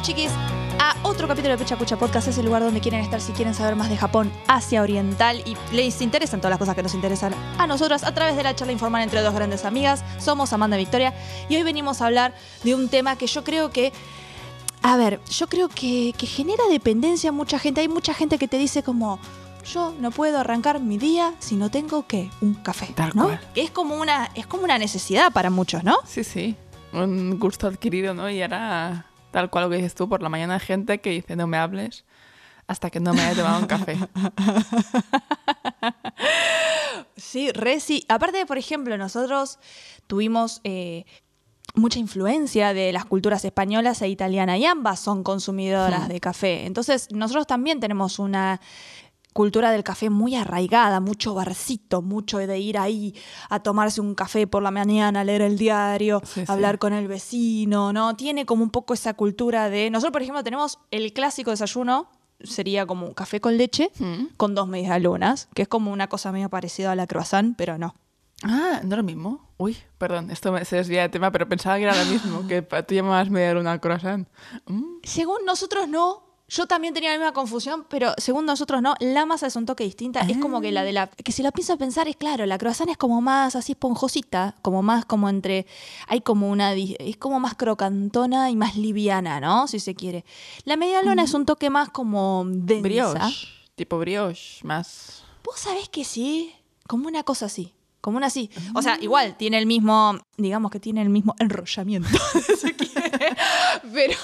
Bienvenidos chiquis a otro capítulo de Pecha Cucha Podcast. Es el lugar donde quieren estar si quieren saber más de Japón, Asia Oriental y les interesan todas las cosas que nos interesan a nosotras a través de la charla informal entre dos grandes amigas. Somos Amanda y Victoria y hoy venimos a hablar de un tema que yo creo que... A ver, yo creo que, que genera dependencia a mucha gente. Hay mucha gente que te dice como... Yo no puedo arrancar mi día si no tengo ¿qué? un café, Tal ¿no? cual. Que es como una es como una necesidad para muchos, ¿no? Sí, sí. Un gusto adquirido, ¿no? Y ahora, tal cual lo que dices tú, por la mañana hay gente que dice no me hables hasta que no me haya tomado un café. Sí, re sí. Aparte, por ejemplo, nosotros tuvimos eh, mucha influencia de las culturas españolas e italianas y ambas son consumidoras Hmm. de café. Entonces, nosotros también tenemos una cultura del café muy arraigada, mucho barcito, mucho de ir ahí a tomarse un café por la mañana, leer el diario, Sí, sí. hablar con el vecino, ¿no? Tiene como un poco esa cultura de... Nosotros, por ejemplo, tenemos el clásico desayuno, sería como un café con leche Mm. con dos medialunas, que es como una cosa medio parecida a la croissant, pero no. Ah, ¿no es lo mismo? Uy, perdón, esto me, se desvía de tema, pero pensaba que era lo mismo, que tú llamabas media luna al croissant. Mm, Según nosotros no. Yo también tenía la misma confusión, pero según nosotros no, la masa es un toque distinta. Es como que la de la. Que si la pienso pensar, es claro, la croissant es como más así esponjosita, como más como entre. Hay como una. Es como más crocantona y más liviana, ¿no? Si se quiere. La media luna es un toque más como densa. brioche, tipo brioche, más... Vos sabés que sí, como una cosa así. Como una así. O sea, igual tiene el mismo, digamos que tiene el mismo enrollamiento. Pero,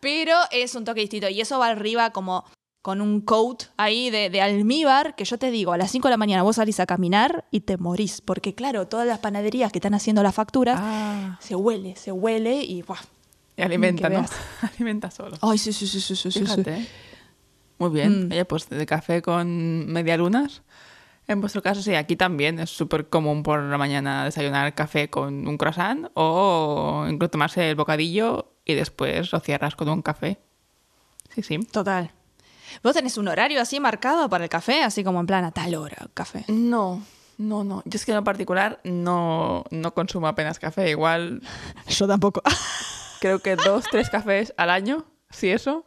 pero es un toque distinto. Y eso va arriba como con un coat ahí de, de almíbar, que yo te digo, a las 5 de la mañana vos salís a caminar y te morís. Porque claro, todas las panaderías que están haciendo las facturas, Ah, se huele, se huele y ¡buah! y alimenta, ¿no? alimenta solo. Ay, sí, sí, sí, sí, sí, sí, sí. Fíjate. Muy bien. Mm. Oye, pues de café con medialunas. En vuestro caso, sí, aquí también es súper común por la mañana desayunar café con un croissant o incluso tomarse el bocadillo y después lo cierras con un café. Sí, sí. Total. ¿Vos tenés un horario así marcado para el café? Así como en plan a tal hora, café. No, no, no. Yo es que en lo particular no, no consumo apenas café. Igual Yo tampoco. creo que dos, tres cafés al año, si eso.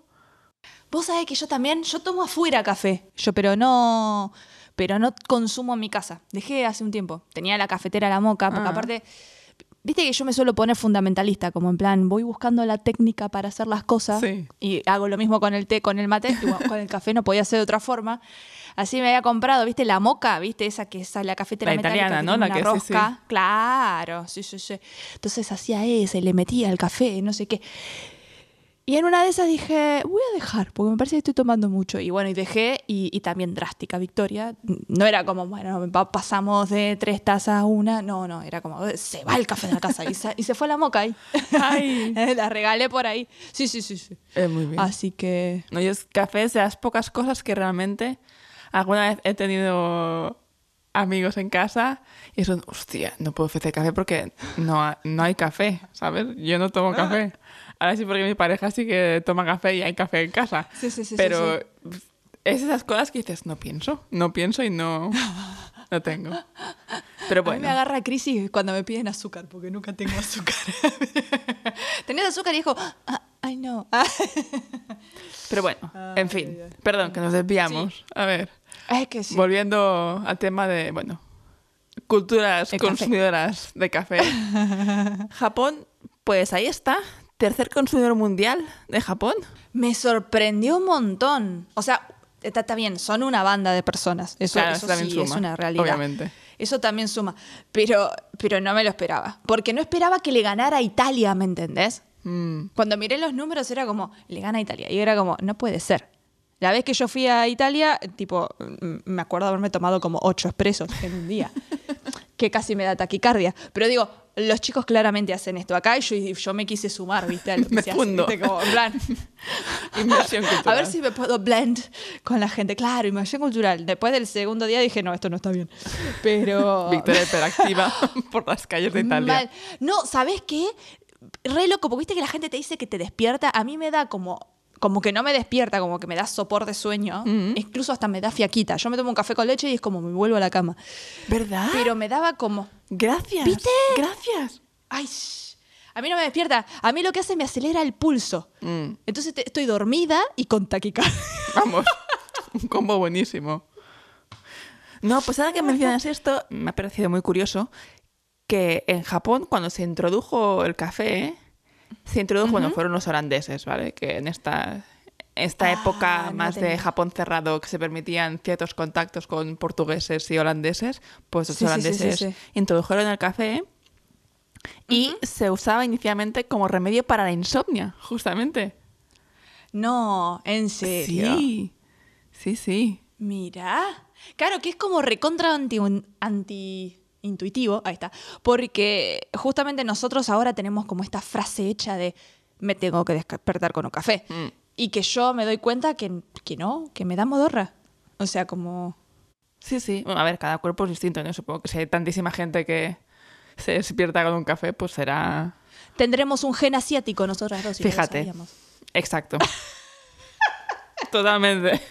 Vos sabés que yo también, yo tomo afuera café, yo pero no, pero no consumo en mi casa. Dejé hace un tiempo. Tenía la cafetera la moca, porque Ah. aparte, viste que yo me suelo poner fundamentalista, como en plan, voy buscando la técnica para hacer las cosas Sí. y hago lo mismo con el té, con el mate, y con el café no podía ser de otra forma. Así me había comprado, viste, la moca, viste, esa que es la cafetera La italiana, ¿no? La que- sí, sí. rosca. Claro, sí, sí, sí. Entonces hacía esa y le metía el café, no sé qué. Y en una de esas dije, voy a dejar, porque me parece que estoy tomando mucho. Y bueno, y dejé, y, y también drástica victoria. No era como, bueno, pa- pasamos de tres tazas a una. No, no, era como, se va el café de la casa. Y se, y se fue la moca ahí. Ay. la regalé por ahí. Sí, sí, sí, sí. Eh, muy bien. Así que... No, yo es café de las pocas cosas que realmente alguna vez he tenido amigos en casa y son, hostia, no puedo ofrecer café porque no, ha- no hay café, ¿sabes? Yo no tomo café. Ahora sí porque mi pareja sí que toma café y hay café en casa. Sí, sí, sí, sí, Pero es esas cosas que dices, no pienso, no pienso y no, no tengo. Pero A mí me bueno, agarra crisis cuando me piden azúcar, porque nunca tengo azúcar. ¿Tenés azúcar? Y dijo, ah, ay no. Ah. pero bueno, en fin, perdón que nos desviamos. A ver. Es que sí. Volviendo al tema de, bueno, culturas El café. consumidoras de café. Japón, pues ahí está. Tercer consumidor mundial de Japón. Me sorprendió un montón. O sea, está, bien, son una banda de personas. Eso, Claro, eso eso también sí, es suma, una realidad. obviamente. Eso también suma. Pero, pero no me lo esperaba. Porque no esperaba que le ganara a Italia, ¿me entendés? Mm, Cuando miré los números era como, le gana a Italia. Y era como, no puede ser. La vez que yo fui a Italia, tipo, me acuerdo haberme tomado como ocho expresos en un día. que casi me da taquicardia. Pero digo, los chicos claramente hacen esto acá y yo, me quise sumar, ¿viste? A lo que Me se hace, fundo. ¿viste? Como, en plan, Inmersión a cultural. ver si me puedo blend con la gente. Claro, inmersión cultural. Después del segundo día dije, no, esto no está bien. Pero... Victoria hiperactiva por las calles de Italia. Mal. No, ¿sabes qué? Re loco, porque viste que la gente te dice que te despierta. A mí me da como como que no me despierta, como que me da sopor de sueño, Mm. incluso hasta me da fiaquita. Yo me tomo un café con leche y es como me vuelvo a la cama. ¿Verdad? Pero me daba como, Gracias. ¿Viste? Gracias. ay, shh. A mí no me despierta. A mí lo que hace me acelera el pulso. Mm, Entonces te- estoy dormida y con taquicardia. vamos, un combo buenísimo. No, pues ahora que mencionas esto, me ha parecido muy curioso que en Japón, cuando se introdujo el café, se introdujo, bueno, fueron los holandeses, ¿vale? Que en esta, esta Ah, época no más de. Japón cerrado, que se permitían ciertos contactos con portugueses y holandeses, pues los Sí, sí, sí, sí, holandeses introdujeron el café y se usaba inicialmente como remedio para la insomnia, justamente. No, en serio. Sí, sí, sí. Mira. Claro, que es como recontra anti, anti intuitivo, ahí está, porque justamente nosotros ahora tenemos como esta frase hecha de me tengo que despertar con un café. Mm. Y que yo me doy cuenta que, que no, que me da modorra. O sea, como... Sí, sí. Bueno, a ver, cada cuerpo es distinto, ¿no? Supongo que si hay tantísima gente que se despierta con un café, pues será... Tendremos un gen asiático nosotras dos. y no lo Fíjate. Exacto. Totalmente.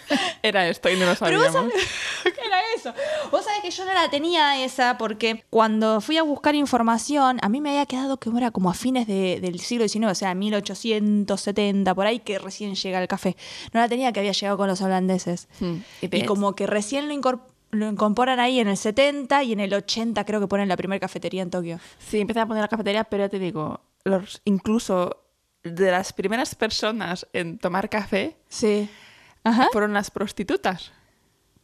Era esto y no lo Pero vos sabíamos. sabés eso. Vos sabés que yo no la tenía esa porque cuando fui a buscar información, a mí me había quedado que era como a fines de- del siglo XIX, o sea, 1870, por ahí que recién llega el café. No la tenía que había llegado con los holandeses. Mm. Y como que recién lo, incorp- lo incorporan ahí en el 70 y en el 80 creo que ponen la primera cafetería en Tokio. Sí, empecé a poner la cafetería, pero ya te digo, los, incluso de las primeras personas en tomar café Sí. Ajá. fueron las prostitutas.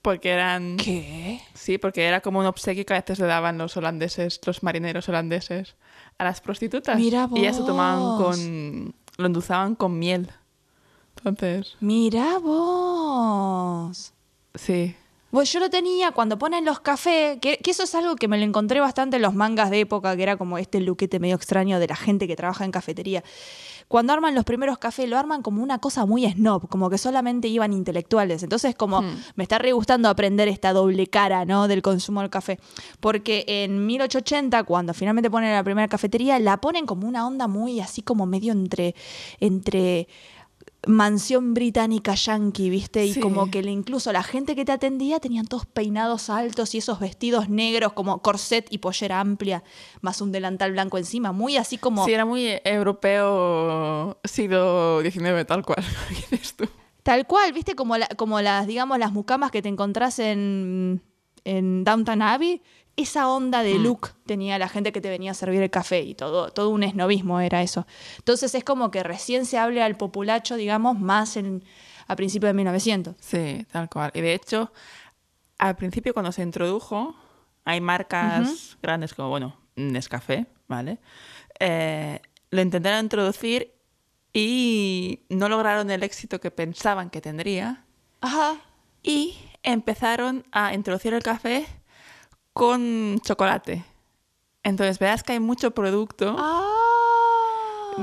Porque eran... ¿Qué? Sí, porque era como un obsequio que a veces le daban los holandeses, los marineros holandeses, a las prostitutas. Mira Y ellas lo tomaban vos. con... lo endulzaban con miel. Entonces, Mira vos. sí. Pues yo lo tenía cuando ponen los cafés, que, que eso es algo que me lo encontré bastante en los mangas de época, que era como este luquete medio extraño de la gente que trabaja en cafetería. Cuando arman los primeros cafés, lo arman como una cosa muy snob, como que solamente iban intelectuales. Entonces, como Hmm. me está re gustando aprender esta doble cara, ¿no? Del consumo del café. Porque en 1880, cuando finalmente ponen la primera cafetería, la ponen como una onda muy así como medio entre. entre mansión británica yankee, ¿viste? Y Sí. como que incluso la gente que te atendía tenían todos peinados altos y esos vestidos negros como corset y pollera amplia, más un delantal blanco encima, muy así como Sí, era muy europeo siglo XIX, tal cual. Tal cual, ¿viste? Como, la- como las, digamos, las mucamas que te encontrás en, en Downton Abbey. Esa onda de look tenía la gente que te venía a servir el café y todo, todo un esnovismo era eso. Entonces es como que recién se hable al populacho, digamos, más en, a principios de 1900. Sí, tal cual. Y de hecho, al principio cuando se introdujo, hay marcas grandes como, bueno, Nescafé, ¿vale? Eh, lo intentaron introducir y no lograron el éxito que pensaban que tendría. Ajá. Y empezaron a introducir el café con chocolate. Entonces, verás que hay mucho producto Ah.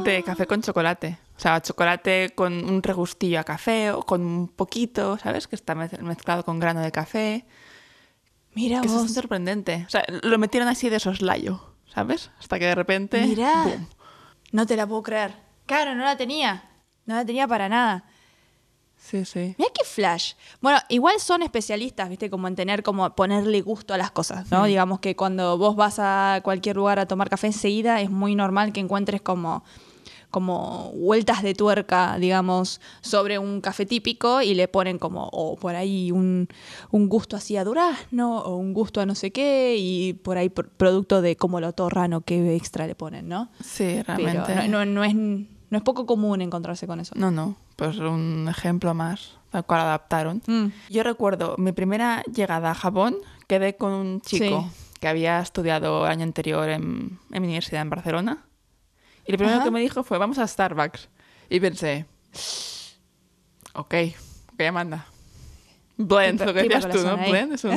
de café con chocolate. O sea, chocolate con un regustillo a café o con un poquito, ¿sabes? Que está mez- mezclado con grano de café. Mira Eso vos. es sorprendente. O sea, lo metieron así de soslayo, ¿sabes? Hasta que de repente... ¡boom! No te la puedo creer. Claro, no la tenía. No la tenía para nada. Sí, sí. Mira qué flash. Bueno, igual son especialistas, ¿viste? Como en tener, como ponerle gusto a las cosas, ¿no? Digamos que cuando vos vas a cualquier lugar a tomar café enseguida, es muy normal que encuentres como como vueltas de tuerca, digamos, sobre un café típico y le ponen como, o por ahí un, un gusto así a durazno, o un gusto a no sé qué, y por ahí pr- producto de como lo torrano que extra le ponen, ¿no? Sí, Pero realmente. no, no, no es, no es poco común encontrarse con eso. No, no, pues un ejemplo más, tal cual adaptaron. Mm. Yo recuerdo mi primera llegada a Japón, quedé con un chico Sí. que había estudiado el año anterior en, en mi universidad en Barcelona. Y lo primero Ajá. que me dijo fue, vamos a Starbucks. Y pensé, ok, ¿qué manda? Blend, lo que decías tú, ¿no? ahí. Blend es un...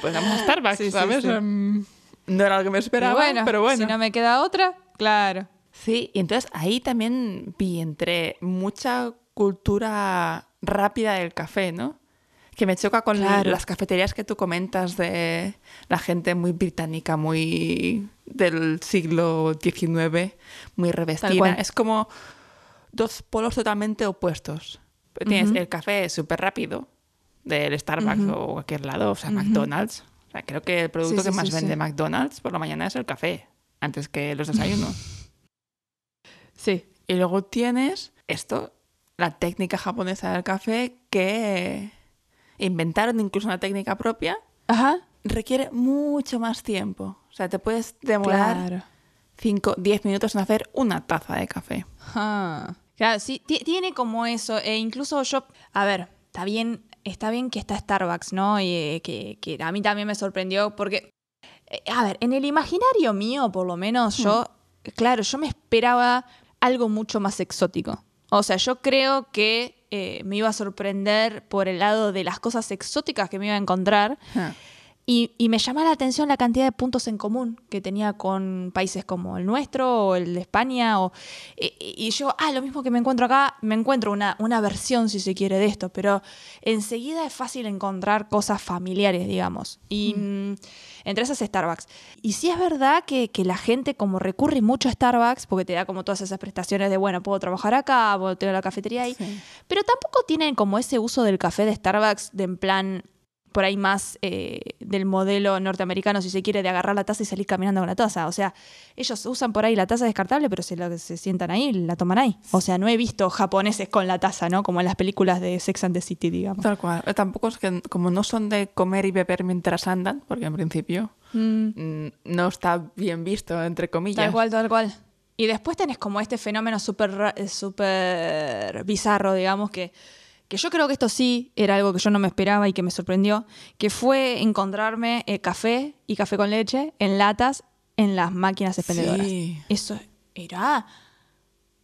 pues vamos a Starbucks, Sí, ¿sabes? sí. Em, no era lo que me esperaba, bueno, pero bueno. si no me queda otra, claro. Sí, y entonces ahí también vi entre mucha cultura rápida del café, ¿no? Que me choca con Claro. las cafeterías que tú comentas de la gente muy británica, muy del siglo XIX, muy revestida. Es como dos polos totalmente opuestos. Tienes el café súper rápido del Starbucks o cualquier lado, o sea. McDonald's. O sea, creo que el producto Sí, que sí, más sí, vende. McDonald's por la mañana es el café. antes que los desayunos. Sí. y luego tienes esto, la técnica japonesa del café, que inventaron incluso una técnica propia, Ajá. requiere mucho más tiempo. O sea, te puedes demorar Claro. 5, 10 minutos en hacer una taza de café. Ah. Claro, sí, ti- tiene como eso. E incluso yo, a ver, está bien, está bien que está Starbucks, ¿no? Y eh, que, que a mí también me sorprendió porque, eh, a ver, en el imaginario mío, por lo menos, yo, claro, yo me esperaba algo mucho más exótico. O sea, yo creo que eh, me iba a sorprender por el lado de las cosas exóticas que me iba a encontrar. Ah. Y, y me llama la atención la cantidad de puntos en común que tenía con países como el nuestro o el de España. O, y, y yo, ah, lo mismo que me encuentro acá, me encuentro una, una versión, si se quiere, de esto, pero enseguida es fácil encontrar cosas familiares, digamos. Y mm, entre esas Starbucks. Y sí es verdad que, que la gente como recurre mucho a Starbucks, porque te da como todas esas prestaciones de, bueno, puedo trabajar acá, puedo tener la cafetería ahí, Sí. pero tampoco tienen como ese uso del café de Starbucks de en plan por ahí más eh, del modelo norteamericano, si se quiere, de agarrar la taza y salir caminando con la taza. O sea, ellos usan por ahí la taza descartable, pero se, la- se sientan ahí la toman ahí. O sea, no he visto japoneses con la taza, ¿no? Como en las películas de Sex and the City, digamos. Tal cual. Eh, Tampoco es que, como no son de comer y beber mientras andan, porque en principio Mm, mm, no está bien visto, entre comillas. tal cual, tal cual. Y después tenés como este fenómeno súper eh, súper bizarro, digamos, que, que yo creo que esto sí era algo que yo no me esperaba y que me sorprendió, que fue encontrarme eh, café y café con leche en latas en las máquinas expendedoras. Sí. Eso era...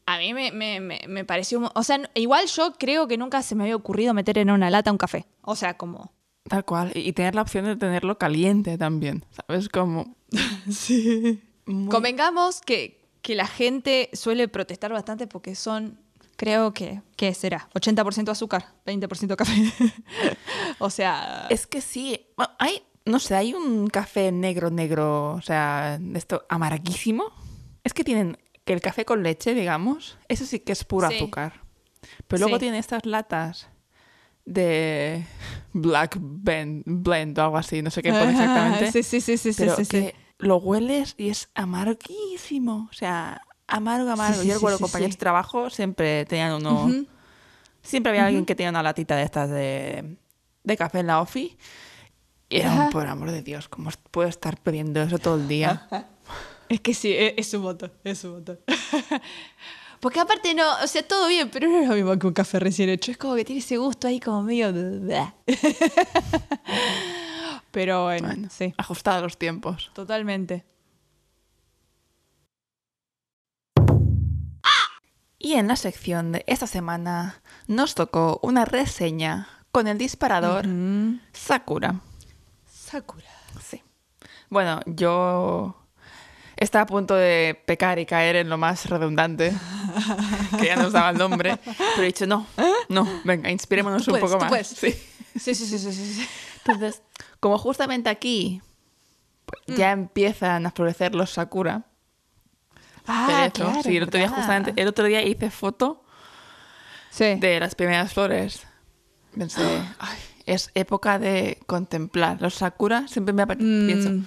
A mí me, me, me, me pareció... O sea, igual yo creo que nunca se me había ocurrido meter en una lata un café. O sea, como... Tal cual. Y tener la opción de tenerlo caliente también. ¿Sabes? Como. Sí. muy- Convengamos que, que la gente suele protestar bastante porque son, creo que, ¿qué será? 80% azúcar, 20% café. o sea, Es que sí. Bueno, hay. No sé, hay un café negro, negro. O sea, esto amarguísimo. Es que tienen. Que el café con leche, digamos. Eso sí que es puro Sí. azúcar. Pero luego Sí. tiene estas latas de Black Blend, blend o algo así. No sé qué pone exactamente. sí, sí, sí, sí, sí, pero sí, sí. que lo hueles y es amarguísimo. O sea, amargo, amargo. sí, Yo recuerdo sí, compañeros de trabajo siempre tenían uno. Siempre había alguien que tenía una latita de estas de, de café en la ofi. Y era un, por amor de Dios, ¿cómo puedo estar pidiendo eso todo el día? Es que sí, es, es un montón, es un montón. Porque aparte no, o sea, todo bien, pero no es lo mismo que un café recién hecho. Es como que tiene ese gusto ahí como medio... pero bueno, Bueno, sí, Ajustado a los tiempos. totalmente. Y en la sección de esta semana nos tocó una reseña con el disparador Mm. Sakura. Sakura. Sí. Bueno, yo estaba a punto de pecar y caer en lo más redundante, que ya nos daba el nombre, pero he dicho, no, no, venga, inspirémonos Tú un puedes, poco tú más. Sí. Sí, sí, sí, sí, sí, sí. Entonces, como justamente aquí pues, Mm. ya empiezan a florecer los sakura, Ah, sí, el otro, día, justamente, el otro día hice foto Sí. de las primeras flores. Pensé, ay, es época de contemplar. Los sakura siempre me Mm. pienso,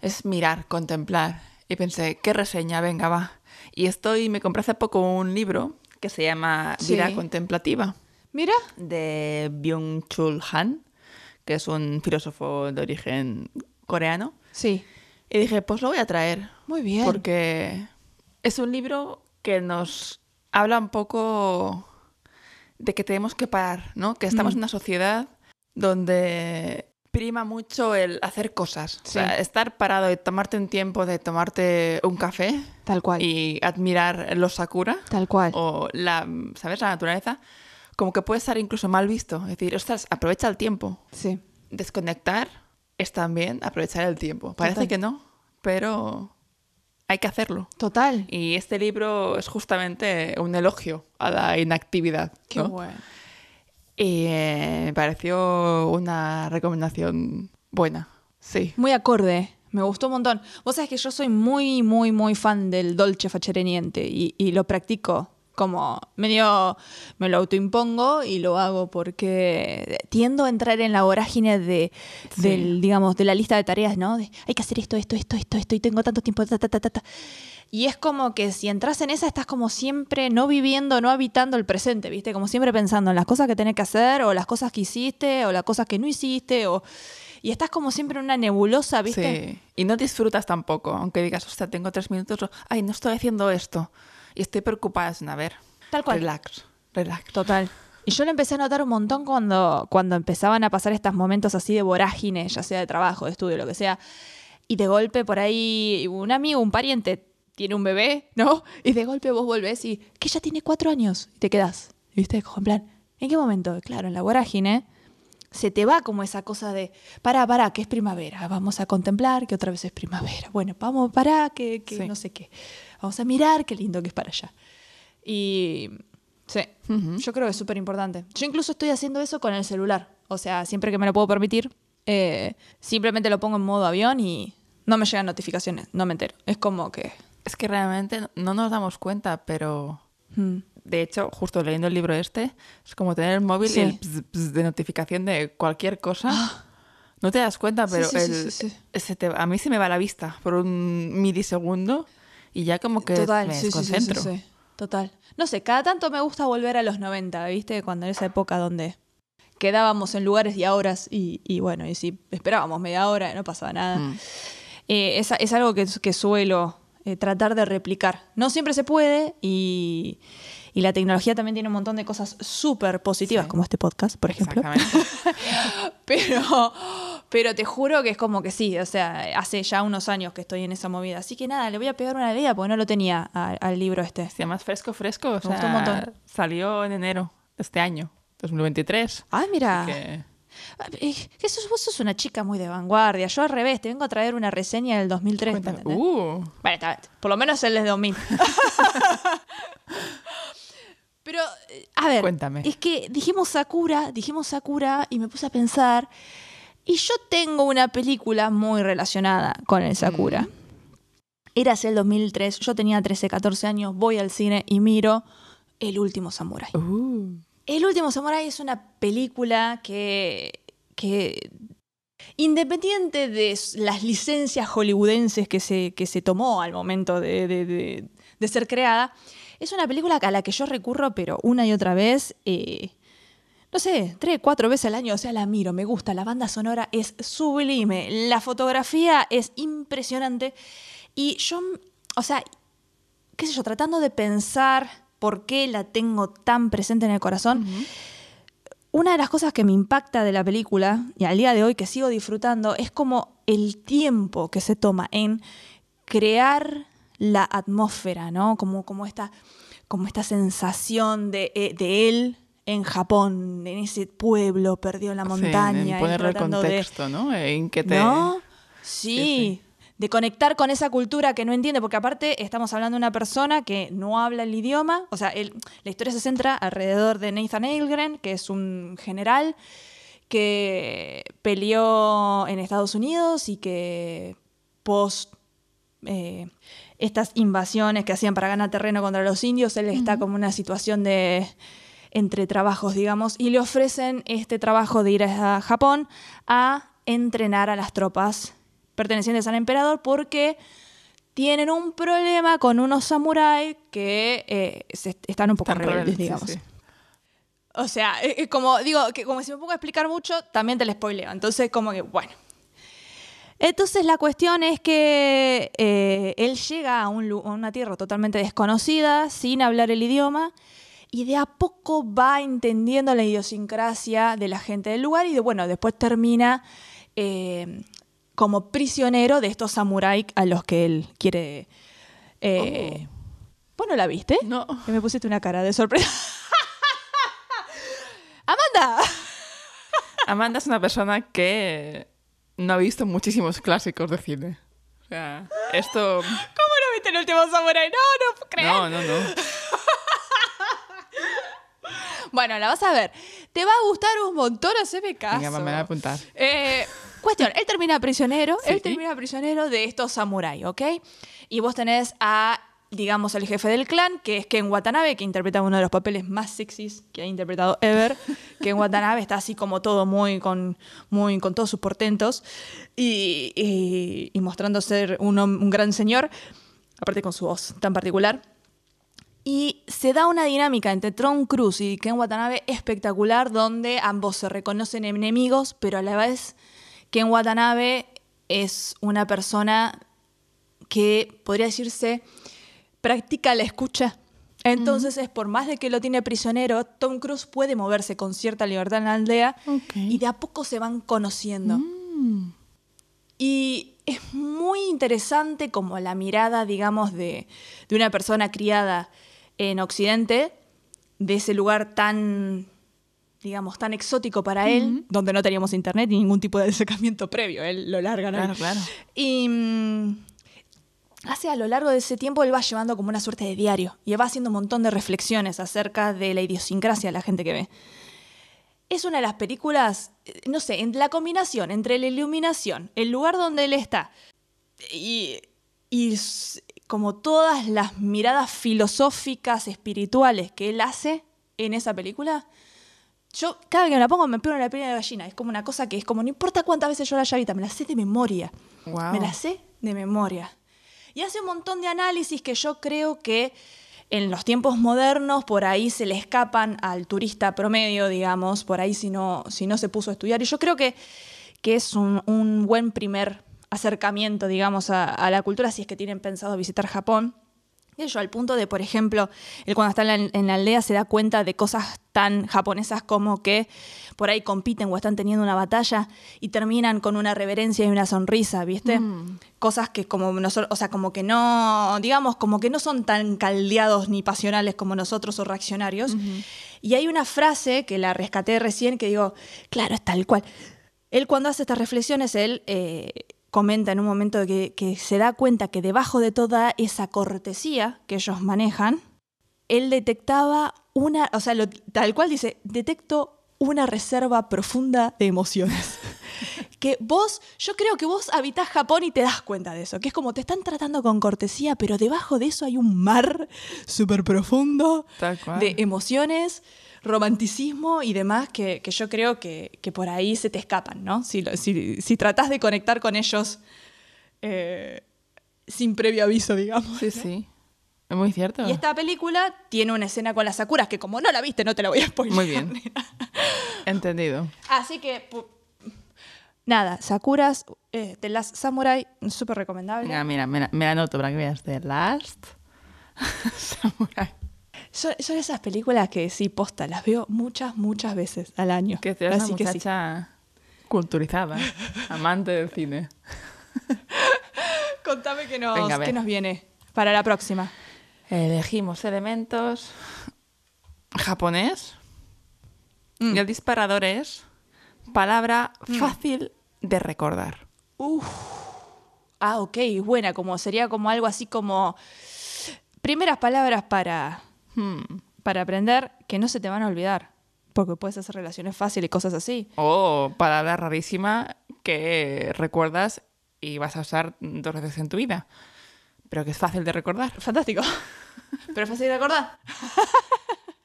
es mirar, contemplar. Y pensé, ¿qué reseña? Venga, va. Y estoy, me compré hace poco un libro que se llama Vida Sí. Contemplativa, Mira. de Byung-Chul Han, que es un filósofo de origen coreano. Sí. Y dije, pues lo voy a traer. Muy bien. Porque es un libro que nos habla un poco de que tenemos que parar, ¿no? Que estamos Mm. en una sociedad donde prima mucho el hacer cosas. O sea, estar parado y tomarte un tiempo de tomarte un café Tal cual. y admirar los sakura Tal cual. o la, ¿sabes? La naturaleza, como que puede estar incluso mal visto. Es decir, ostras, aprovecha el tiempo. Sí. Desconectar es también aprovechar el tiempo. Parece Total. que no, pero hay que hacerlo. Total. Y este libro es justamente un elogio a la inactividad. Qué ¿no? bueno. Y eh, me pareció una recomendación buena. Sí. Muy acorde. Me gustó un montón. Vos sabés que yo soy muy, muy, muy fan del dolce facere niente y, y lo practico Como medio me lo autoimpongo y lo hago porque tiendo a entrar en la vorágine de, Sí. del, digamos, de la lista de tareas, ¿no? De, hay que hacer esto, esto, esto, esto, esto, y tengo tanto tiempo, ta, ta, ta, ta. Y es como que si entras en esa, estás como siempre no viviendo, no habitando el presente, ¿viste? Como siempre pensando en las cosas que tenés que hacer, o las cosas que hiciste, o las cosas que no hiciste, o... Y estás como siempre en una nebulosa, ¿viste? Sí. Y no disfrutas tampoco, aunque digas, hostia, tengo tres minutos, o, ay, no estoy haciendo esto. Y estoy preocupada, es, a ver, Tal cual. relax, relax. Total. Y yo lo empecé a notar un montón cuando, cuando empezaban a pasar estos momentos así de vorágine, ya sea de trabajo, de estudio, lo que sea. Y de golpe por ahí un amigo, un pariente tiene un bebé, ¿no? Y de golpe vos volvés y que ya tiene cuatro años y te quedás. ¿Viste? Como en plan, ¿en qué momento? Claro, en la vorágine se te va como esa cosa de, pará, pará, que es primavera, vamos a contemplar que otra vez es primavera. Bueno, vamos, pará, que, que Sí. no sé qué. Vamos a mirar qué lindo que es para allá. Y sí, Ujú. yo creo que es súper importante. Yo incluso estoy haciendo eso con el celular. O sea, siempre que me lo puedo permitir, eh, simplemente lo pongo en modo avión y no me llegan notificaciones, no me entero. Es como que... Es que realmente no nos damos cuenta, pero mm, de hecho, justo leyendo el libro este, es como tener el móvil Sí. y el bzz, bzz de notificación de cualquier cosa. No te das cuenta, pero sí, sí, el- se te- a mí se me va la vista por un milisegundo y ya como que Total, me sí, sí, sí. Total. No sé, cada tanto me gusta volver a los 90, ¿viste? Cuando en esa época donde quedábamos en lugares y a horas y, y bueno, y si esperábamos media hora no pasaba nada. Mm. Eh, es, es algo que, que suelo eh, tratar de replicar. No siempre se puede y, y la tecnología también tiene un montón de cosas súper positivas, como este podcast, por ejemplo. Pero, pero te juro que es como que sí, o sea, hace ya unos años que estoy en esa movida. Así que nada, le voy a pegar una leída porque no lo tenía a- al libro este. Se llama Fresco Fresco, o sea, gustó un montón. salió en enero de este año, 2023. Ah, mira. Que- que sos- vos sos una chica muy de vanguardia. Yo al revés, te vengo a traer una reseña del 2003. ¿me cuéntame. entendés? Uh, Vale, está, por lo menos el de 2000. Pero, eh, a ver, Cuéntame. es que dijimos Sakura, dijimos Sakura y me puse a pensar, y yo tengo una película muy relacionada con el Sakura. Era hacia el 2003, yo tenía 13, 14 años, voy al cine y miro El último Samurai. uh. El último Samurai es una película que, que independiente de las licencias hollywoodenses que se, que se tomó al momento de, de- de- de ser creada, es una película a la que yo recurro, pero una y otra vez, eh, no sé, tres, cuatro veces al año, o sea, la miro, me gusta, la banda sonora es sublime, la fotografía es impresionante, y yo, o sea, qué sé yo, tratando de pensar por qué la tengo tan presente en el corazón, una de las cosas que me impacta de la película, y al día de hoy que sigo disfrutando, es como el tiempo que se toma en crear la atmósfera, ¿no? Como, como, esta, como esta sensación de, eh, de él en Japón, en ese pueblo perdido en la Sí, montaña. en y ponerle el de- contexto, ¿no? En que te... ¿No? Sí, Sí, De conectar con esa cultura que no entiende, porque aparte estamos hablando de una persona que no habla el idioma. O sea, él- la historia se centra alrededor de Nathan Ailgren, que es un general que peleó en Estados Unidos y que post eh, estas invasiones que hacían para ganar terreno contra los indios, él está como en una situación de entre trabajos, digamos, y le ofrecen este trabajo de ir a Japón a entrenar a las tropas pertenecientes al emperador porque tienen un problema con unos samuráis que eh, se- están un poco Tan rebeldes, digamos. sí. O sea, eh, eh, como digo, que como si me pongo a explicar mucho, también te lo spoileo. Entonces, como que, bueno. Entonces, la cuestión es que eh, él llega a, un lu- a una tierra totalmente desconocida, sin hablar el idioma, y de a poco va entendiendo la idiosincrasia de la gente del lugar, y de, bueno, después termina eh, como prisionero de estos samuráis a los que él quiere. eh, ¿Vos no la viste? No. Que me pusiste una cara de sorpresa. ¡Amanda! Amanda es una persona que no ha visto muchísimos clásicos de cine. O sea, esto... ¿Cómo no viste el último samurai? No, no puedo creer. No, no, no. Bueno, la vas a ver. Te va a gustar un montón, haceme caso. Venga, me voy a apuntar. Eh, cuestión, él termina prisionero, Sí. él termina prisionero de estos samuráis, ¿ok? Y vos tenés a digamos, el jefe del clan, que es Ken Watanabe, que interpreta uno de los papeles más sexys que ha interpretado ever. Ken Watanabe está así como todo muy con, muy, con todos sus portentos y, y- y mostrando ser un gran señor, aparte con su voz tan particular. Y se da una dinámica entre Tom Cruise y Ken Watanabe espectacular, donde ambos se reconocen enemigos, pero a la vez Ken Watanabe es una persona que podría decirse practica la escucha. Entonces es por más de que lo tiene prisionero, Tom Cruise puede moverse con cierta libertad en la aldea y de a poco se van conociendo. Y es muy interesante como la mirada, digamos, de, de una persona criada en Occidente, de ese lugar tan, digamos, tan exótico para él, donde no teníamos internet ni ningún tipo de acercamiento previo. Él lo largan ahí. Claro, claro. Y mm, hace a lo largo de ese tiempo, él va llevando como una suerte de diario y va haciendo un montón de reflexiones acerca de la idiosincrasia de la gente que ve. Es una de las películas, eh, no sé, en la combinación entre la iluminación, el lugar donde él está y, y como todas las miradas filosóficas, espirituales que él hace en esa película, yo cada vez que me la pongo me pego en la piel de gallina. Es como una cosa que es como, no importa cuántas veces yo la haya visto, me la sé de memoria. Wow. Me la sé de memoria. Y hace un montón de análisis que yo creo que en los tiempos modernos por ahí se le escapan al turista promedio, digamos, por ahí si no, si no se puso a estudiar. Y yo creo que, que es un, un buen primer acercamiento, digamos, a, a la cultura si es que tienen pensado visitar Japón. Y yo al punto de, por ejemplo, él cuando está en la, en la aldea se da cuenta de cosas tan japonesas como que por ahí compiten o están teniendo una batalla y terminan con una reverencia y una sonrisa, ¿viste? Cosas que como nosotros, o sea, como que no, digamos, como que no son tan caldeados ni pasionales como nosotros o reaccionarios. Y hay una frase que la rescaté recién que digo, claro, es tal cual. Él cuando hace estas reflexiones, él eh, comenta en un momento que, que se da cuenta que debajo de toda esa cortesía que ellos manejan, él detectaba una, o sea, lo- tal cual dice, detecto una reserva profunda de emociones. que vos, yo creo que vos habitás Japón y te das cuenta de eso, que es como te están tratando con cortesía, pero debajo de eso hay un mar súper profundo de emociones, romanticismo y demás que, que yo creo que, que por ahí se te escapan, ¿no? Si, si, si tratás de conectar con ellos eh, sin previo aviso, digamos. Sí, sí. Es muy cierto. Y esta película tiene una escena con las Sakuras que como no la viste no te la voy a spoiler. Muy bien. Entendido. Así que nada, Sakuras eh, de las Samurai, súper recomendable. Venga, mira, me la, me la anoto para que veas. The Last Samurai. Son, son esas películas que sí, posta, las veo muchas, muchas veces al año. Que te eres una Así que sí. muchacha culturizada, amante del cine. Contame qué nos, Venga, qué nos viene para la próxima. Elegimos elementos japonés. Mm. Y el disparador es palabra fácil de recordar. Ah, ok, buena, como sería como algo así como primeras palabras para, Hmm. para aprender que no se te van a olvidar. Porque puedes hacer relaciones fáciles y cosas así. O palabra rarísima que recuerdas y vas a usar dos veces en tu vida. Pero que es fácil de recordar. Fantástico. Pero es fácil de acordar.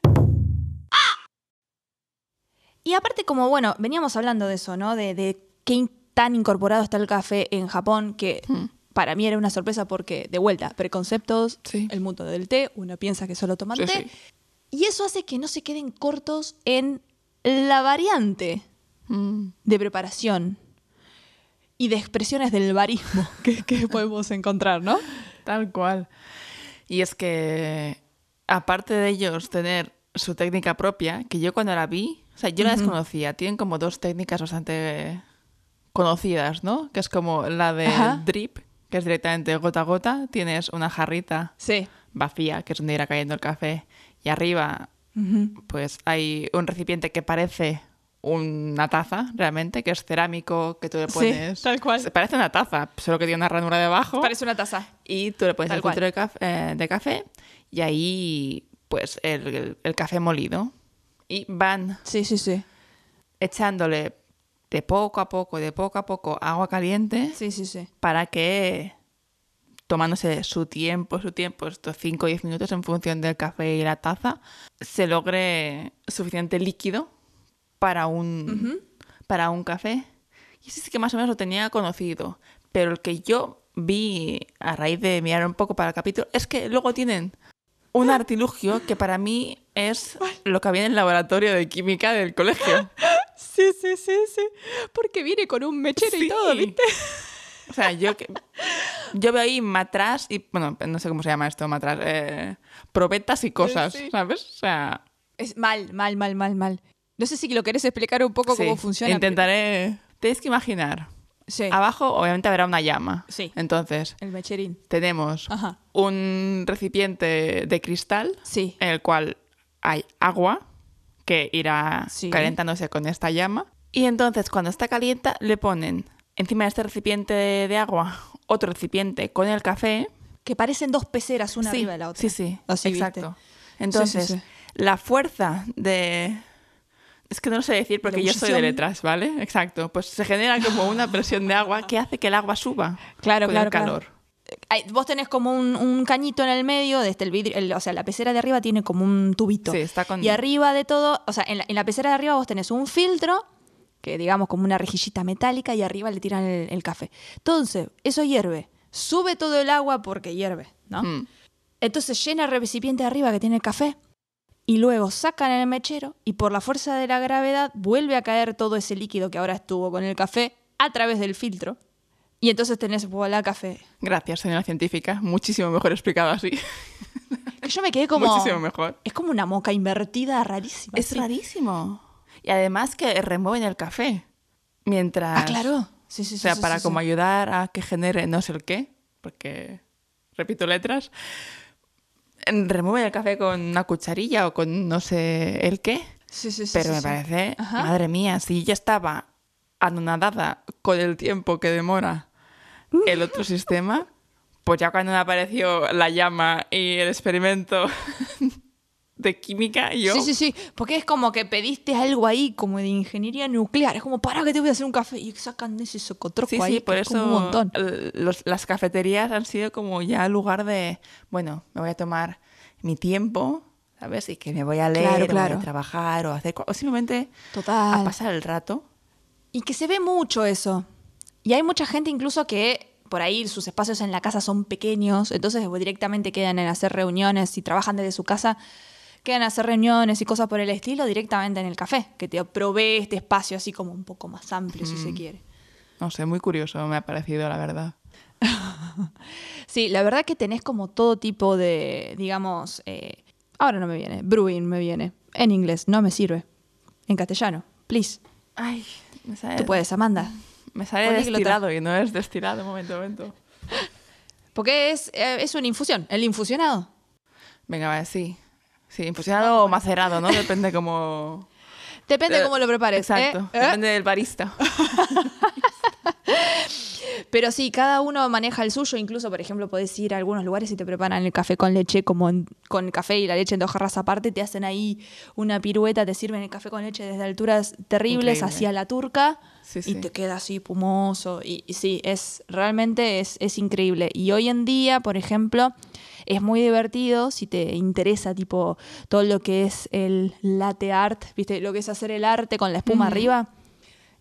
y aparte, como bueno, veníamos hablando de eso, ¿no? De, de qué tan incorporado está el café en Japón, que para mí era una sorpresa porque, de vuelta, preconceptos, Sí. el mundo del té, uno piensa que solo toman Sí, té. sí. Y eso hace que no se queden cortos en la variante Mm. de preparación y de expresiones del barismo que, que podemos encontrar, ¿no? Tal cual. Y es que, aparte de ellos tener su técnica propia, que yo cuando la vi, o sea, yo la desconocía, tienen como dos técnicas bastante conocidas, ¿no? Que es como la de Ajá. drip, que es directamente gota a gota, tienes una jarrita Sí. vacía, que es donde irá cayendo el café, y arriba pues hay un recipiente que parece una taza, realmente, que es cerámico, que tú le Sí, pones... tal cual. Parece una taza, solo que tiene una ranura debajo. Parece una taza. Y tú le pones Tal el filtro de café, eh, de café y ahí, pues, el, el- el café molido. Y van Sí, sí, sí. echándole de poco a poco, de poco a poco, agua caliente Sí, sí, sí. para que tomándose su tiempo, su tiempo, estos 5 o 10 minutos en función del café y la taza, se logre suficiente líquido para un, para un café. Y ese sí que más o menos lo tenía conocido. Pero el que yo vi a raíz de mirar un poco para el capítulo es que luego tienen un artilugio que para mí es lo que había en el laboratorio de química del colegio. Sí, sí, sí, sí. Porque viene con un mechero y todo, ¿viste? O sea, yo, que- yo veo ahí matras y, bueno, no sé cómo se llama esto, matras, eh, probetas y cosas, Sí. ¿sabes? O sea, Es mal, mal, mal, mal, mal. No sé si lo querés explicar un poco cómo funciona. Intentaré... Tenéis que imaginar. Sí. Abajo, obviamente, habrá una llama. Sí. Entonces, El mecherín. tenemos Ajá. un recipiente de cristal Sí. en el cual hay agua que irá Sí. calentándose con esta llama. Y entonces, cuando está caliente, le ponen encima de este recipiente de, agua otro recipiente con el café. Que parecen dos peceras una sí, arriba de la otra. Sí, sí, Así, ¿viste? exacto. Entonces, Sí, la fuerza de... Es que no lo sé decir porque yo soy de letras, ¿vale? Exacto. Pues se genera como una presión de agua que hace que el agua suba Claro, con claro, el calor. claro. Vos tenés como un, un cañito en el medio, de este, el vidrio, el- o sea, la pecera de arriba tiene como un tubito. Sí, está con... Y arriba de todo, o sea, en la, en la pecera de arriba vos tenés un filtro, que digamos como una rejillita metálica, y arriba le tiran el, el café. Entonces, eso hierve, sube todo el agua porque hierve, ¿no? Mm. Entonces llena el recipiente de arriba que tiene el café, y luego sacan el mechero, y por la fuerza de la gravedad vuelve a caer todo ese líquido que ahora estuvo con el café a través del filtro. Y entonces tenés voilà café. Gracias, señora científica. Muchísimo mejor explicado así. Yo me quedé como. Muchísimo mejor. Es como una moca invertida rarísima. Es rarísimo. Y además que remueven el café. Mientras... Ah, claro. Sí, sí, sí. O sea, sí, para sí, como sí. ayudar a que genere no sé el qué, porque repito letras, remueven el café con una cucharilla o con no sé el qué, Sí, sí, sí, pero me parece, Ajá. madre mía, si ya estaba anonadada con el tiempo que demora el otro sistema, pues ya cuando me apareció la llama y el experimento de química, yo... Sí, sí, sí. Porque es como que pediste algo ahí, como de ingeniería nuclear. Es como, para que te voy a hacer un café. Y sacan ese socotroco Sí, ahí. sí, por eso como un montón. los- las cafeterías han sido como ya lugar de, bueno, me voy a tomar mi tiempo, ¿sabes? Y que me voy a leer, Claro, o voy claro. a trabajar o hacer, o simplemente a Total. pasar el rato. Y que se ve mucho eso. Y hay mucha gente incluso que por ahí sus espacios en la casa son pequeños, entonces directamente quedan en hacer reuniones, si trabajan desde su casa, quedan en hacer reuniones y cosas por el estilo directamente en el café, que te provee este espacio así como un poco más amplio, si se quiere. No sé, muy curioso me ha parecido, la verdad. Sí, la verdad que tenés como todo tipo de, digamos, eh, ahora no me viene, brewing me viene, en inglés, no me sirve, en castellano, please. Ay, me Tú puedes, Amanda. Me sale Políglota. destilado y no es destilado, momento, momento. Porque es, eh, es una infusión, el infusionado. Venga, va, sí. Sí, infusionado o macerado, ¿no? Depende como... Depende de Eh, cómo lo prepares. Exacto, ¿eh? ¿Eh? depende del barista. Pero sí, cada uno maneja el suyo. Incluso, por ejemplo, podés ir a algunos lugares y te preparan el café con leche, como en- con el café y la leche en dos jarras aparte. Te hacen ahí una pirueta, te sirven el café con leche desde alturas terribles Increíble. hacia la turca. Sí, y te queda así pumoso. Y, y sí, es realmente es, es increíble. Y hoy en día, por ejemplo, es muy divertido si te interesa tipo todo lo que es el latte art, ¿viste? Lo que es hacer el arte con la espuma arriba.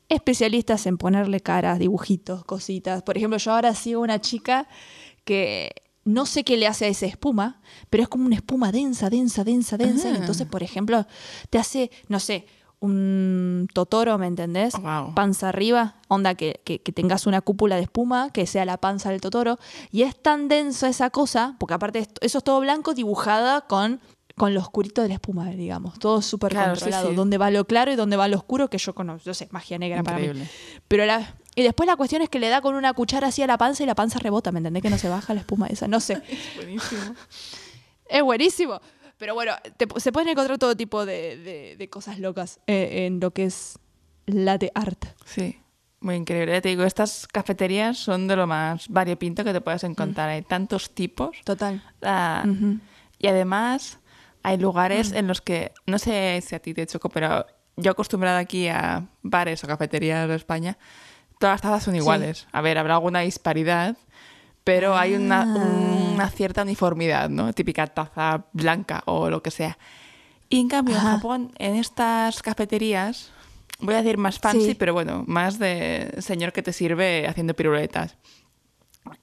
Especialistas en ponerle caras, dibujitos, cositas. Por ejemplo, yo ahora sigo una chica que no sé qué le hace a esa espuma, pero es como una espuma densa, densa, densa, densa. Y Ah. entonces, por ejemplo, te hace, no sé, un totoro, ¿me entendés? Wow. Panza arriba, onda que, que- que tengas una cúpula de espuma, que sea la panza del totoro. Y es tan densa esa cosa, porque aparte es- eso es todo blanco dibujada con, con lo oscurito de la espuma, digamos. Todo súper Claro, controlado. sí. Dónde va lo claro y dónde va lo oscuro, que yo conozco. Yo sé, magia negra para mí. Increíble. Pero la, y después la cuestión es que le da con una cuchara así a la panza y la panza rebota, ¿me entendés? Que no se baja la espuma esa. No sé. Buenísimo. Es buenísimo. Pero bueno, te- se pueden encontrar todo tipo de, de- de cosas locas eh, en lo que es latte art. Sí, muy increíble. Ya Te digo, estas cafeterías son de lo más variopinto que te puedes encontrar. Hay tantos tipos. Total. Ah. Y además hay lugares en los que, no sé si a ti te choco, pero yo acostumbrada aquí a bares o cafeterías de España, todas las tazas son iguales. A ver, habrá alguna disparidad, pero hay una, Ah. una cierta uniformidad, ¿no? Típica taza blanca o lo que sea. Y en cambio, en. Japón, en estas cafeterías, voy a decir más fancy, Sí. pero bueno, más de señor que te sirve haciendo piruletas.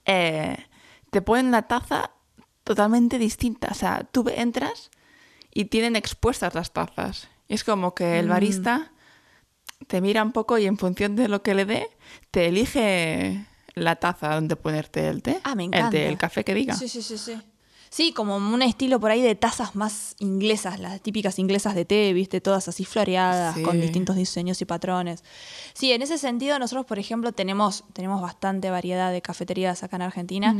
Eh, te ponen la taza totalmente distinta. O sea, tú entras y tienen expuestas las tazas. Es como que Mm. el barista te mira un poco y en función de lo que le dé, te elige la taza donde ponerte el té. Ah, me El encanta. té, el café que diga. Sí, sí, sí, sí. Sí, como un estilo por ahí de tazas más inglesas, las típicas inglesas de té, viste, todas así floreadas, Sí. con distintos diseños y patrones. Sí, en ese sentido nosotros, por ejemplo, tenemos, tenemos bastante variedad de cafeterías acá en Argentina.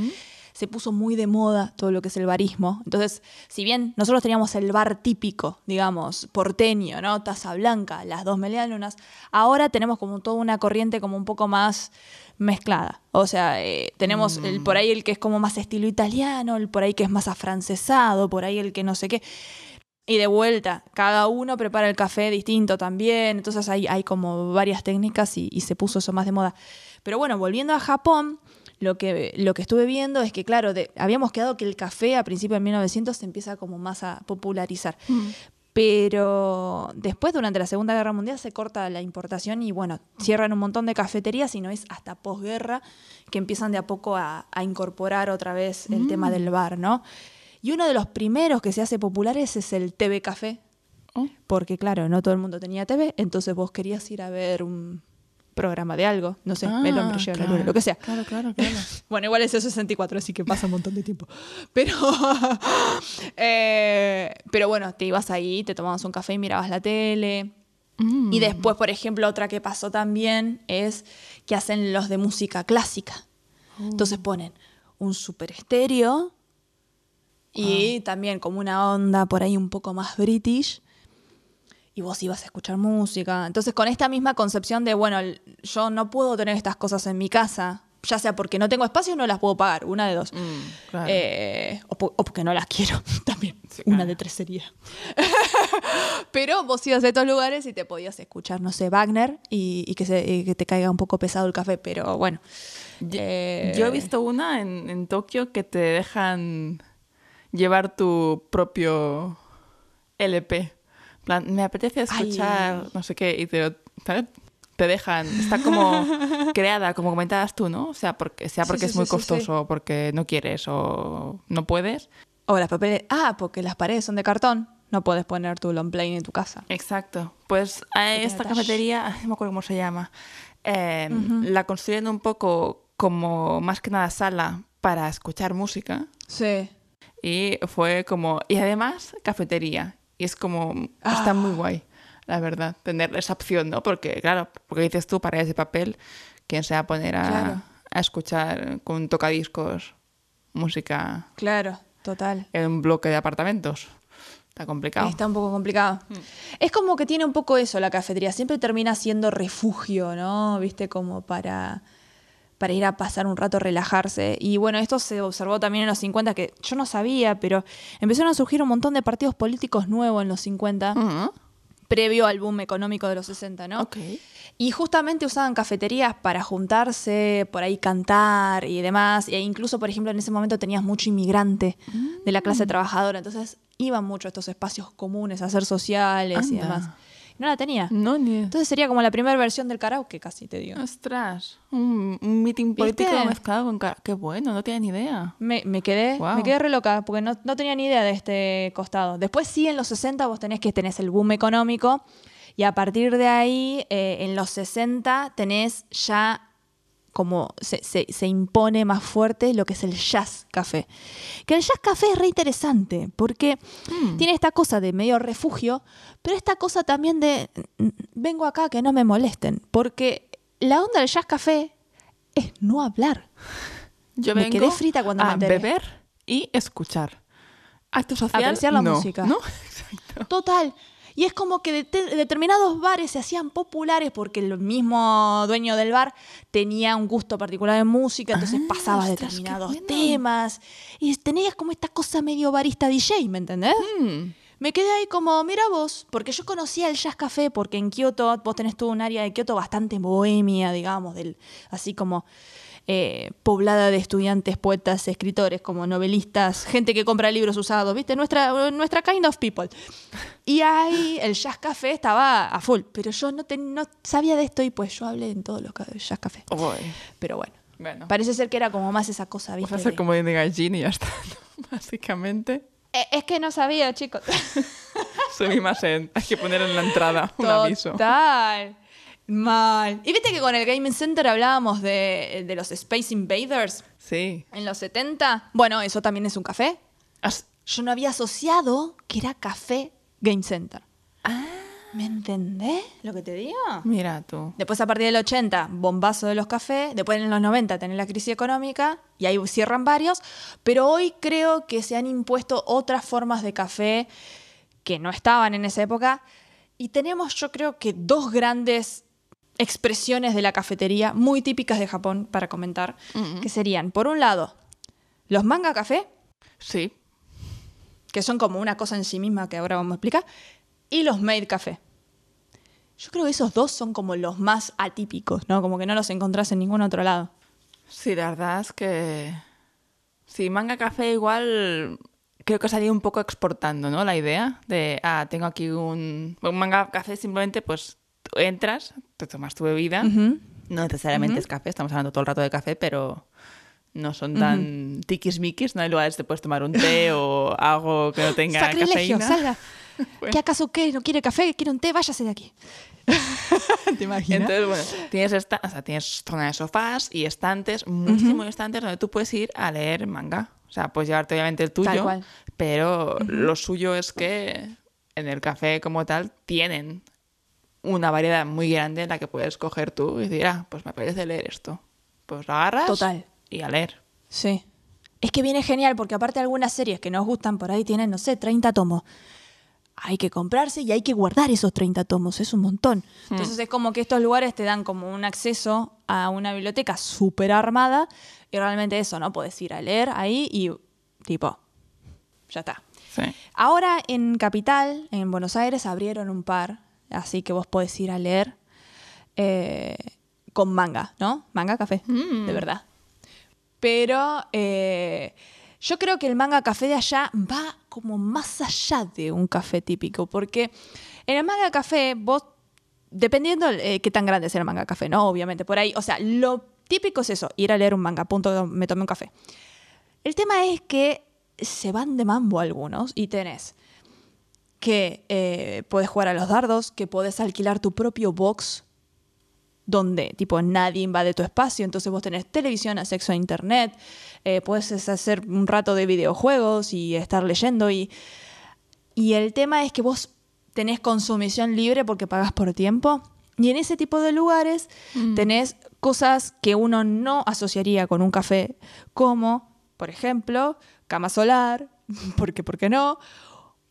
Se puso muy de moda todo lo que es el barismo. Entonces, si bien nosotros teníamos el bar típico, digamos, porteño, ¿no? Taza blanca, las dos medialunas, ahora tenemos como toda una corriente como un poco más mezclada. O sea, eh, tenemos el, por ahí el que es como más estilo italiano, el por ahí que es más afrancesado, por ahí el que no sé qué. Y de vuelta, cada uno prepara el café distinto también, entonces hay, hay como varias técnicas y, y se puso eso más de moda. Pero bueno, volviendo a Japón, lo que, lo que estuve viendo es que, claro, de- habíamos quedado que el café a principios de 1900 se empieza como más a popularizar. Pero después, durante la Segunda Guerra Mundial, se corta la importación y, bueno, cierran un montón de cafeterías y no es hasta posguerra que empiezan de a poco a, a incorporar otra vez el tema del bar, ¿no? Y uno de los primeros que se hace populares es el TV Café, Oh. porque claro, no todo el mundo tenía TV, entonces vos querías ir a ver un programa de algo, no sé, el hombre Ah, llega a la luna, lo que sea. Claro, claro, claro. Bueno, igual es el 64, así que pasa un montón de tiempo. Pero, eh, pero bueno, te ibas ahí, te tomabas un café y mirabas la tele. Mm. Y después, por ejemplo, otra que pasó también es que hacen los de música clásica. Entonces ponen un super estéreo y también como una onda por ahí un poco más british. Y vos ibas a escuchar música. Entonces, con esta misma concepción de, bueno, yo no puedo tener estas cosas en mi casa, ya sea porque no tengo espacio o no las puedo pagar, una de dos. Mm, claro. Eh, o, po- o porque no las quiero también. Sí, Una de tres sería. Pero vos ibas a estos lugares y te podías escuchar, no sé, Wagner y, y que, se- y que te caiga un poco pesado el café. Pero bueno. Yo, Eh, yo he visto una en, en Tokio que te dejan llevar tu propio LP. Plan, me apetece escuchar Ay. no sé qué y te, te dejan. Está como creada, como comentabas tú, ¿no? O sea, porque, sea porque sí, es muy sí, costoso, o porque no quieres o no puedes. O las papeles. Ah, porque las paredes son de cartón. No puedes poner tu long play en tu casa. Exacto. Pues a esta cafetería, no me acuerdo cómo se llama, eh, la construyen un poco como más que nada sala para escuchar música. Sí. Y fue como. Y además, cafetería. Y es como. Está muy Ah. guay, la verdad, tener esa opción, ¿no? Porque, claro, porque dices tú, paredes de papel, ¿quién se va a poner a, Claro. a escuchar con tocadiscos música Claro, total. en un bloque de apartamentos? Está complicado. Está un poco complicado. Mm. Es como que tiene un poco eso la cafetería. Siempre termina siendo refugio, ¿no? Viste, como para, para ir a pasar un rato, relajarse. Y bueno, esto se observó también en los 50, que yo no sabía, pero empezaron a surgir un montón de partidos políticos nuevos en los 50, Mm, previo al boom económico de los 60, ¿no? Y justamente usaban cafeterías para juntarse, por ahí cantar y demás. E incluso, por ejemplo, en ese momento tenías mucho inmigrante de la Mm. clase trabajadora. Entonces iban mucho a estos espacios comunes a hacer sociales y demás. No la tenía. No, ni. Entonces sería como la primera versión del karaoke, casi te digo. Ostras, un, un meeting político ¿Viste? mezclado con... cara- Qué bueno, no tenía ni idea. Me, me quedé, me quedé re loca, porque no, no tenía ni idea de este costado. Después sí, en los 60 vos tenés que tenés el boom económico y a partir de ahí, eh, en los 60 tenés ya como se, se- se impone más fuerte lo que es el jazz café. Que el jazz café es re interesante, porque tiene esta cosa de medio refugio, pero esta cosa también de vengo acá que no me molesten, porque la onda del jazz café es no hablar. Yo Me vengo quedé frita cuando me a enteré. beber y escuchar. Acto social, Apreciar la no, música. ¿No? Exacto. Total. Y es como que de- determinados bares se hacían populares porque el mismo dueño del bar tenía un gusto particular en música, entonces Ah, pasaba determinados bueno. temas. Y tenías como esta cosa medio barista DJ, ¿me entendés? Mm. Me quedé ahí como, mira vos, porque yo conocía el jazz café, porque en Kioto vos tenés todo un área de Kioto bastante bohemia, digamos, del, así como eh, poblada de estudiantes, poetas, escritores, como novelistas, gente que compra libros usados, ¿viste? Nuestra, nuestra kind of people. Y ahí el jazz café estaba a full, pero yo no, te- no sabía de esto y pues yo hablé en todos los jazz café. Pero bueno, bueno. parece ser que era como más esa cosa, Vas ¿viste? a hacer de- como de gallina y ya está, ¿no? básicamente. Eh, es que no sabía, chicos. Sumimasen. Hay que poner en la entrada un aviso. Total. Mal. Y viste que con el Gaming Center hablábamos de, de los Space Invaders Sí. en los 70. Bueno, eso también es un café. Yo no había asociado que era café Game Center. ¿Me entendés lo que te digo? Mira tú. Después a partir del 80, bombazo de los cafés. Después en los 90 tenés la crisis económica y ahí cierran varios. Pero hoy creo que se han impuesto otras formas de café que no estaban en esa época. Y tenemos yo creo que dos grandes expresiones de la cafetería muy típicas de Japón para comentar. Que serían, por un lado, los manga café, Sí. que son como una cosa en sí misma que ahora vamos a explicar, y los made café. Yo creo que esos dos son como los más atípicos, ¿no? Como que no los encontrás en ningún otro lado. Sí, la verdad es que. Sí, manga café igual. Creo que salía un poco exportando, ¿no? La idea de, ah, tengo aquí un, un manga café, simplemente pues tú entras, te tomas tu bebida. Ujú. No necesariamente es café, estamos hablando todo el rato de café, pero no son tan tiquismiquis, no hay lugares donde puedes tomar un té o algo que no tenga Sacrilegio, cafeína. salga. Bueno. ¿Qué acaso qué? ¿No quiere café? ¿Quiere un té? Váyase de aquí. ¿Te imaginas? Entonces, bueno, tienes, esta, o sea, tienes zona de sofás y estantes, muchísimos estantes donde tú puedes ir a leer manga. O sea, puedes llevarte obviamente el tuyo, Tal cual. pero lo suyo es que en el café como tal tienen una variedad muy grande en la que puedes coger tú y decir, ah, pues me apetece leer esto. Pues lo agarras Total. y a leer. Sí. Es que viene genial porque aparte algunas series que nos gustan por ahí tienen, no sé, 30 tomos. Hay que comprarse y hay que guardar esos 30 tomos, es un montón. Entonces es como que estos lugares te dan como un acceso a una biblioteca súper armada y realmente eso, ¿no? Puedes ir a leer ahí y tipo, ya está. Sí. Ahora en Capital, en Buenos Aires, abrieron un par, así que vos podés ir a leer eh, con manga, ¿no? Manga café, de verdad. Pero eh, yo creo que el manga café de allá va como más allá de un café típico, porque en el manga café vos, dependiendo eh, qué tan grande sea el manga café, ¿no? Obviamente, por ahí, o sea, lo típico es eso, ir a leer un manga, punto, me tomé un café. El tema es que se van de mambo algunos y tenés que eh, puedes jugar a los dardos, que puedes alquilar tu propio box donde tipo nadie invade tu espacio, entonces vos tenés televisión, acceso a internet, eh, puedes hacer un rato de videojuegos y estar leyendo y, y el tema es que vos tenés consumición libre porque pagas por tiempo. Y en ese tipo de lugares tenés cosas que uno no asociaría con un café como, por ejemplo, cama solar, porque ¿por qué no?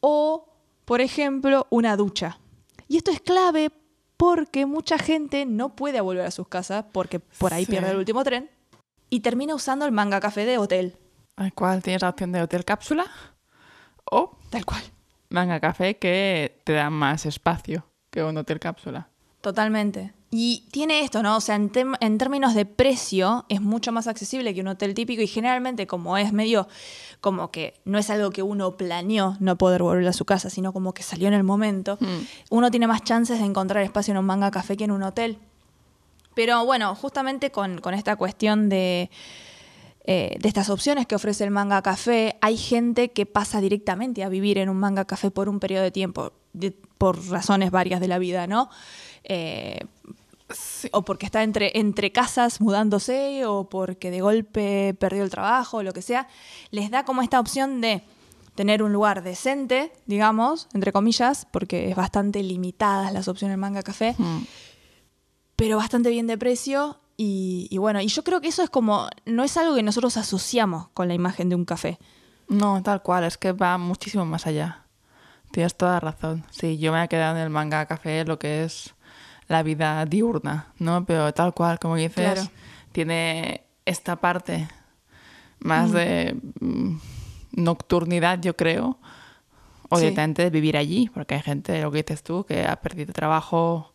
O, por ejemplo, una ducha. Y esto es clave porque mucha gente no puede volver a sus casas porque por ahí Sí. pierde el último tren y termina usando el manga café de hotel. Al cual tienes la opción de hotel cápsula o Tal cual. manga café que te da más espacio que un hotel cápsula. Totalmente. Y tiene esto, ¿no? O sea, en, en términos de precio es mucho más accesible que un hotel típico y generalmente como es medio como que no es algo que uno planeó no poder volver a su casa, sino como que salió en el momento, uno tiene más chances de encontrar espacio en un manga café que en un hotel. Pero bueno, justamente con, con esta cuestión de, eh, de estas opciones que ofrece el manga café, hay gente que pasa directamente a vivir en un manga café por un periodo de tiempo, de- por razones varias de la vida, ¿no? Eh, O porque está entre, entre casas mudándose, o porque de golpe perdió el trabajo, o lo que sea, les da como esta opción de tener un lugar decente, digamos, entre comillas, porque es bastante limitadas las opciones manga café, pero bastante bien de precio. Y, y bueno, y yo creo que eso es como, no es algo que nosotros asociamos con la imagen de un café. No, tal cual, es que va muchísimo más allá. Tienes toda razón. Sí, yo me he quedado en el manga café lo que es la vida diurna, ¿no? Pero tal cual, como dices, Claro. tiene esta parte más de mm, nocturnidad, yo creo, o Sí. directamente de vivir allí, porque hay gente, lo que dices tú, que ha perdido trabajo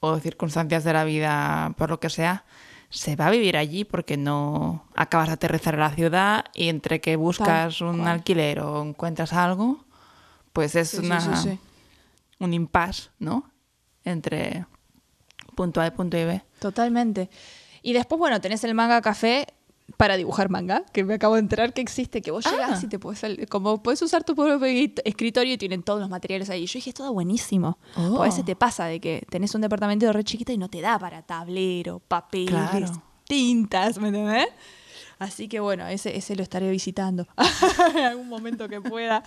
o circunstancias de la vida, por lo que sea, se va a vivir allí porque no acabas de aterrizar a la ciudad y entre que buscas un cual. alquiler o encuentras algo, pues es sí, una, sí, sí. un impasse, ¿no? Entre punto A punto B. Totalmente. Y después, bueno, tenés el manga café para dibujar manga, que me acabo de enterar que existe, que vos Ah. llegás y te puedes, como puedes usar tu propio escritorio y tienen todos los materiales ahí. Yo dije, todo buenísimo. Oh. A veces te pasa de que tenés un departamento re chiquito y no te da para tablero, papeles, Claro. tintas, ¿me entendés? Así que bueno, ese, ese lo estaré visitando en algún momento que pueda.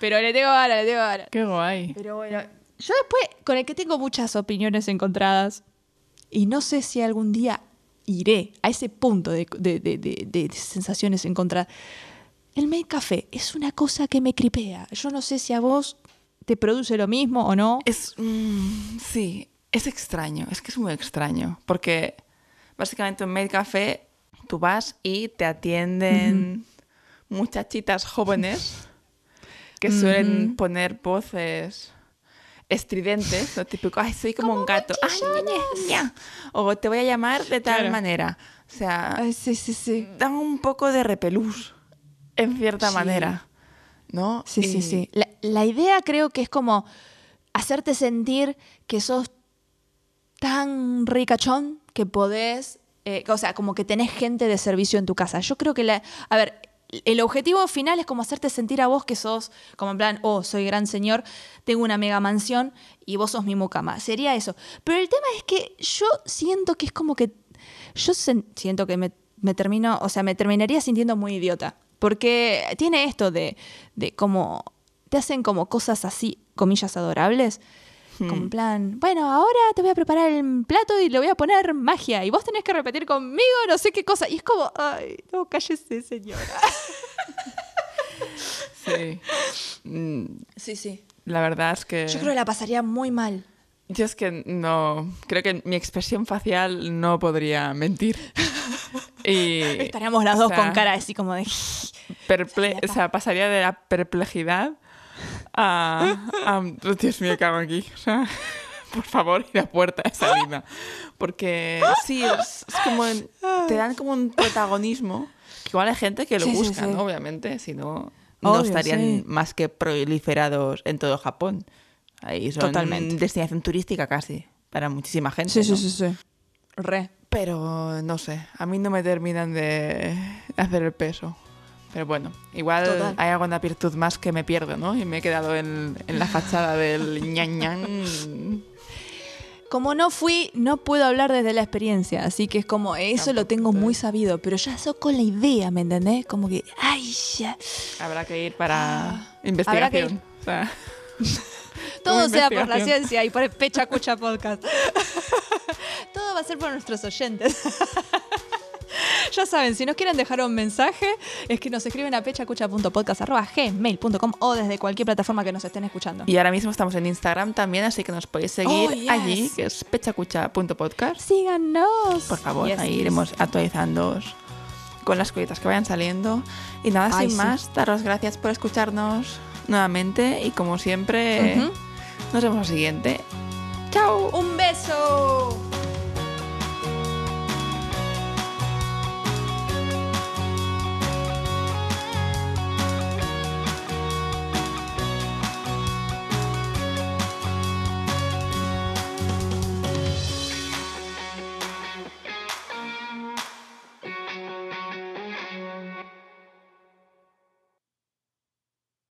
Pero le tengo ganas, le tengo ganas. Qué guay. Pero bueno, yo después, con el que tengo muchas opiniones encontradas, y no sé si algún día iré a ese punto de, de- de- de- sensaciones encontradas. El make café es una cosa que me cripea. Yo no sé si a vos te produce lo mismo o no. Es. mm, sí, es extraño. Es que es muy extraño. Porque básicamente en Made Café tú vas y te atienden muchachitas jóvenes que suelen poner voces estridentes, lo típico, ay, soy como, un gato, ay, ña, ña". o te voy a llamar de tal Claro. manera. O sea, Ay, sí, sí, sí. dan un poco de repelús, en cierta Sí. manera, ¿no? Sí, sí, sí. La, la idea creo que es como hacerte sentir que sos tan ricachón que podés, eh, o sea, como que tenés gente de servicio en tu casa. Yo creo que la, a ver, el objetivo final es como hacerte sentir a vos que sos, como en plan, oh, soy gran señor, tengo una mega mansión y vos sos mi mucama. Sería eso. Pero el tema es que yo siento que es como que, yo siento que me, me termino, o sea, me terminaría sintiendo muy idiota. Porque tiene esto de, de como, te hacen como cosas así, comillas, adorables. Como en plan, bueno, ahora te voy a preparar el plato y le voy a poner magia y vos tenés que repetir conmigo no sé qué cosa. Y es como, ay, no, cállese, señora. Sí. Mm, Sí, sí. La verdad es que... Yo creo que la pasaría muy mal. Yo es que no... Creo que mi expresión facial no podría mentir. Y... Estaríamos las o dos sea, con cara así como de... perple- o sea, pasaría de la perplejidad a... a oh, Dios mío, ¿qué hago aquí? O sea, por favor, ir a puerta de salida. Porque sí, es, es como... en- te dan como un protagonismo. que Igual hay gente que lo Sí, sí, busca, sí. ¿no? Obviamente, si no... No estarían sí. más que proliferados en todo Japón. Ahí son Totalmente. destinación turística casi para muchísima gente. Sí, sí, ¿no? sí, sí. Re. Pero no sé, a mí no me terminan de hacer el peso. Pero bueno, igual Total. hay alguna virtud más que me pierdo, ¿no? Y me he quedado en, en la fachada del ñan ñan. Como no fui, no puedo hablar desde la experiencia, así que es como, eso lo tengo muy sabido, pero ya eso con la idea, ¿me entendés? Como que, ay, ya. Habrá que ir para Ah, investigación. O sea, Todo sea por la ciencia y por el Pecha Cucha Podcast. Todo va a ser por nuestros oyentes. Ya saben, si nos quieren dejar un mensaje, es que nos escriben a pechacucha.podcast.gmail.com o desde cualquier plataforma que nos estén escuchando. y ahora mismo estamos en Instagram también, así que nos podéis seguir Oh, yes. allí, que es pechacucha.podcast. Síganos. Por favor, Yes, ahí yes. iremos actualizando con las cositas que vayan saliendo. Y nada, Ay, sin sí. más, daros gracias por escucharnos nuevamente y como siempre, Ujú. nos vemos la siguiente. ¡Chao! Un beso.